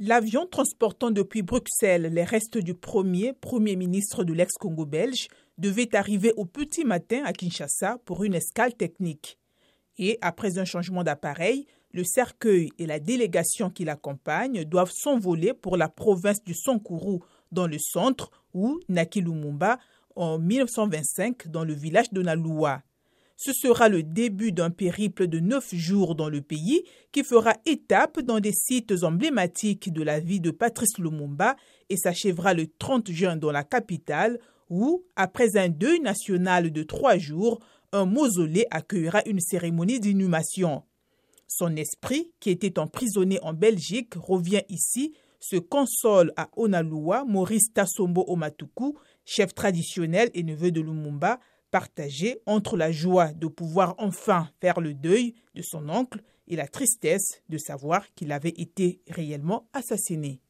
L'avion transportant depuis Bruxelles les restes du premier Premier ministre de l'ex-Congo belge devait arriver au petit matin à Kinshasa pour une escale technique. Et après un changement d'appareil, le cercueil et la délégation qui l'accompagne doivent s'envoler pour la province du Sonkourou dans le centre ou Naki Lumumba en 1925 dans le village de Naloua. Ce sera le début d'un périple de neuf jours dans le pays qui fera étape dans des sites emblématiques de la vie de Patrice Lumumba et s'achèvera le 30 juin dans la capitale où, après un deuil national de trois jours, un mausolée accueillera une cérémonie d'inhumation. Son esprit, qui était emprisonné en Belgique, revient ici, se console à Onalua Maurice Tassombo Omatuku, chef traditionnel et neveu de Lumumba, partagé entre la joie de pouvoir enfin faire le deuil de son oncle et la tristesse de savoir qu'il avait été réellement assassiné.